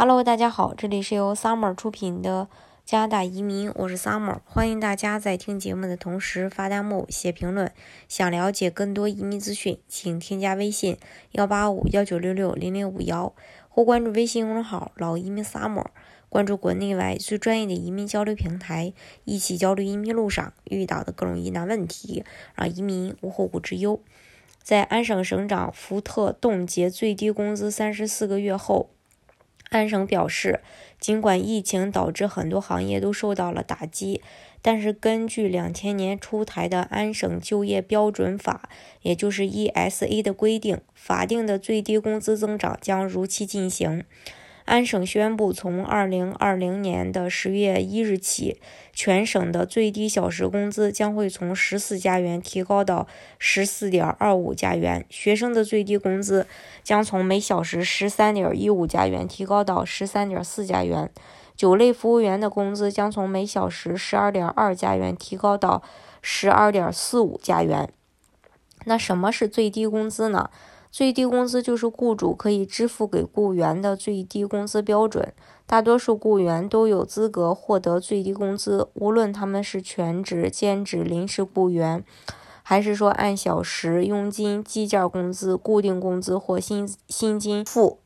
Hello，大家好，这里是由 Summer 出品的加拿大移民，我是 Summer，欢迎大家在听节目的同时发弹幕、写评论。想了解更多移民资讯，请添加微信幺八五幺九六六零零五幺，或关注微信公众号“老移民 Summer”，关注国内外最专业的移民交流平台，一起交流移民路上遇到的各种疑难问题，让移民无后顾之忧。在安省省长福特冻结最低工资三十四个月后。安省表示，尽管疫情导致很多行业都受到了打击，但是根据两千年出台的安省就业标准法，也就是 ESA 的规定，法定的最低工资增长将如期进行。安省宣布，从二零二零年的十月一日起，全省的最低小时工资将会从十四加元提高到十四点二五加元。学生的最低工资将从每小时十三点一五加元提高到十三点四加元。酒类服务员的工资将从每小时十二点二加元提高到十二点四五加元。那什么是最低工资呢？最低工资就是雇主可以支付给雇员的最低工资标准。大多数雇员都有资格获得最低工资，无论他们是全职、兼职、临时雇员，还是说按小时、佣金、计件工资、固定工资或薪薪金付。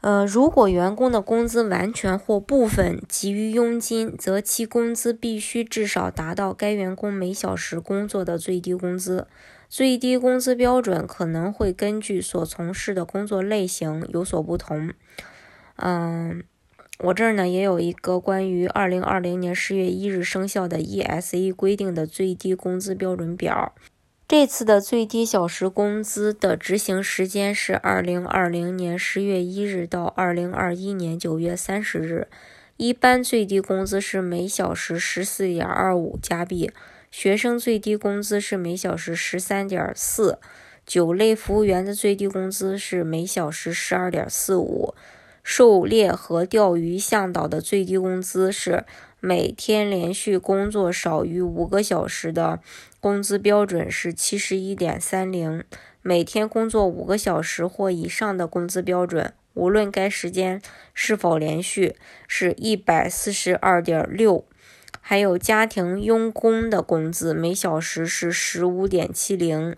呃，如果员工的工资完全或部分给予佣金，则其工资必须至少达到该员工每小时工作的最低工资。最低工资标准可能会根据所从事的工作类型有所不同。嗯，我这儿呢也有一个关于二零二零年十月一日生效的 ESE 规定的最低工资标准表。这次的最低小时工资的执行时间是二零二零年十月一日到二零二一年九月三十日。一般最低工资是每小时十四点二五加币。学生最低工资是每小时十三点四，酒类服务员的最低工资是每小时十二点四五，狩猎和钓鱼向导的最低工资是每天连续工作少于五个小时的工资标准是七十一点三零，每天工作五个小时或以上的工资标准，无论该时间是否连续，是一百四十二点六。还有家庭佣工的工资每小时是十五点七零，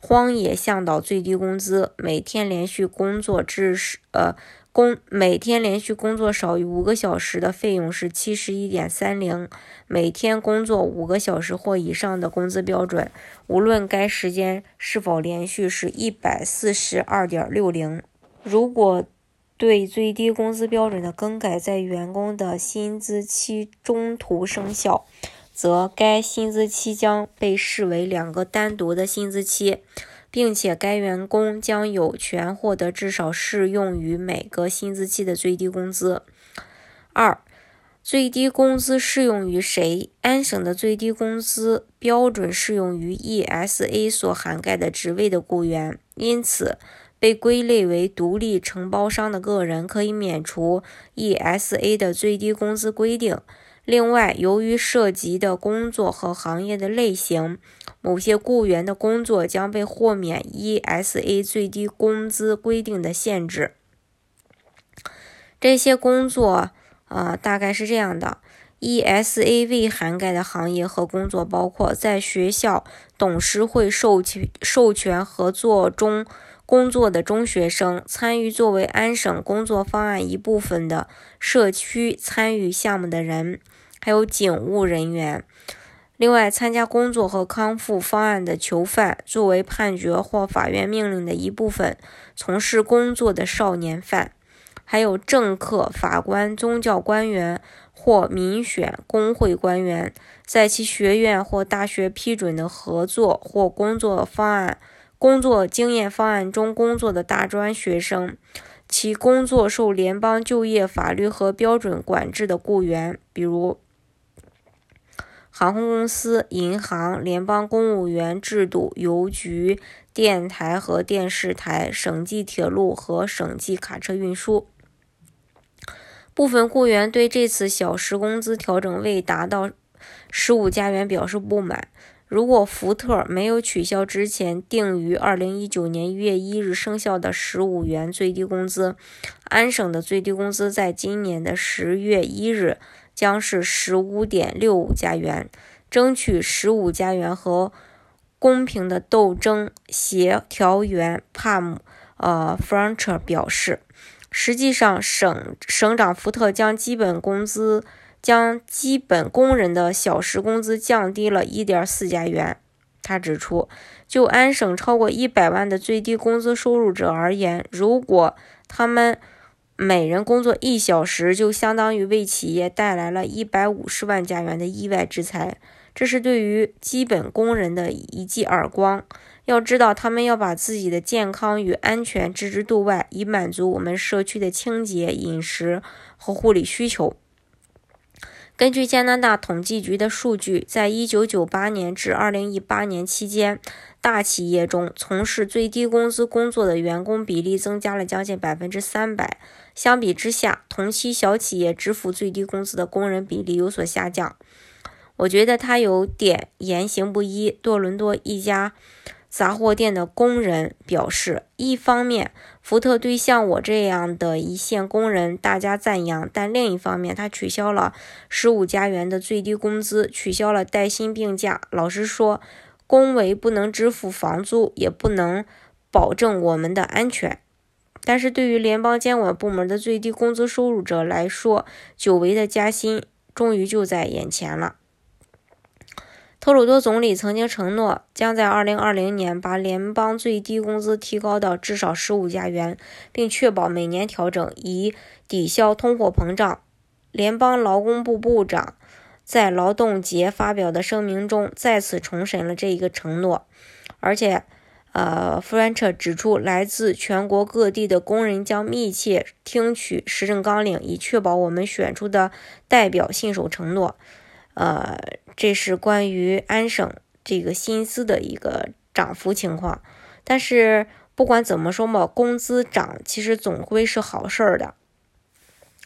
荒野向导最低工资每天连续工作至呃工每天连续工作少于五个小时的费用是七十一点三零，每天工作五个小时或以上的工资标准，无论该时间是否连续是一百四十二点六零，如果。对最低工资标准的更改在员工的薪资期中途生效，则该薪资期将被视为两个单独的薪资期，并且该员工将有权获得至少适用于每个薪资期的最低工资。二、最低工资适用于谁？安省的最低工资标准适用于 ESA 所涵盖的职位的雇员，因此。被归类为独立承包商的个人可以免除 ESA 的最低工资规定。另外，由于涉及的工作和行业的类型，某些雇员的工作将被豁免 ESA 最低工资规定的限制。这些工作，呃，大概是这样的：ESA 未涵盖的行业和工作包括在学校董事会授权授权合作中。工作的中学生参与作为安省工作方案一部分的社区参与项目的人，还有警务人员。另外，参加工作和康复方案的囚犯，作为判决或法院命令的一部分从事工作的少年犯，还有政客、法官、宗教官员或民选工会官员，在其学院或大学批准的合作或工作方案。工作经验方案中工作的大专学生，其工作受联邦就业法律和标准管制的雇员，比如航空公司、银行、联邦公务员制度、邮局、电台和电视台、省际铁路和省际卡车运输。部分雇员对这次小时工资调整未达到十五加元表示不满。如果福特没有取消之前定于二零一九年一月一日生效的十五元最低工资，安省的最低工资在今年的十月一日将是十五点六五加元。争取十五加元和公平的斗争协调员帕姆呃弗兰彻表示，实际上省省长福特将基本工资。将基本工人的小时工资降低了一点四加元。他指出，就安省超过一百万的最低工资收入者而言，如果他们每人工作一小时，就相当于为企业带来了一百五十万加元的意外之财。这是对于基本工人的一记耳光。要知道，他们要把自己的健康与安全置之度外，以满足我们社区的清洁、饮食和护理需求。根据加拿大统计局的数据，在1998年至2018年期间，大企业中从事最低工资工作的员工比例增加了将近百分之三百。相比之下，同期小企业支付最低工资的工人比例有所下降。我觉得他有点言行不一。多伦多一家。杂货店的工人表示，一方面，福特对像我这样的一线工人大加赞扬，但另一方面，他取消了十五加元的最低工资，取消了带薪病假。老实说，工维不能支付房租，也不能保证我们的安全。但是对于联邦监管部门的最低工资收入者来说，久违的加薪终于就在眼前了。特鲁多总理曾经承诺，将在2020年把联邦最低工资提高到至少15加元，并确保每年调整，以抵消通货膨胀。联邦劳工部部长在劳动节发表的声明中再次重申了这一个承诺，而且，呃，弗兰彻指出，来自全国各地的工人将密切听取施政纲领，以确保我们选出的代表信守承诺。呃，这是关于安省这个薪资的一个涨幅情况。但是不管怎么说嘛，工资涨其实总归是好事儿的。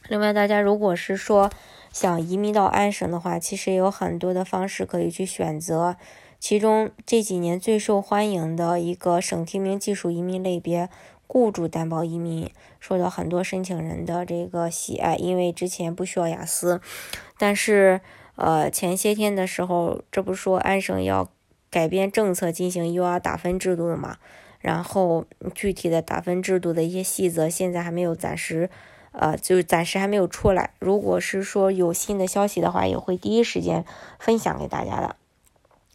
另外，大家如果是说想移民到安省的话，其实有很多的方式可以去选择。其中这几年最受欢迎的一个省提名技术移民类别——雇主担保移民，受到很多申请人的这个喜爱，因为之前不需要雅思，但是。呃，前些天的时候，这不说安省要改变政策，进行 UR 打分制度的嘛？然后具体的打分制度的一些细则，现在还没有暂时，呃，就暂时还没有出来。如果是说有新的消息的话，也会第一时间分享给大家的。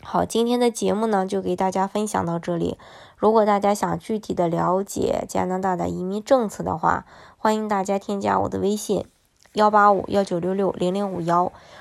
好，今天的节目呢，就给大家分享到这里。如果大家想具体的了解加拿大的移民政策的话，欢迎大家添加我的微信：幺八五幺九六六零零五幺。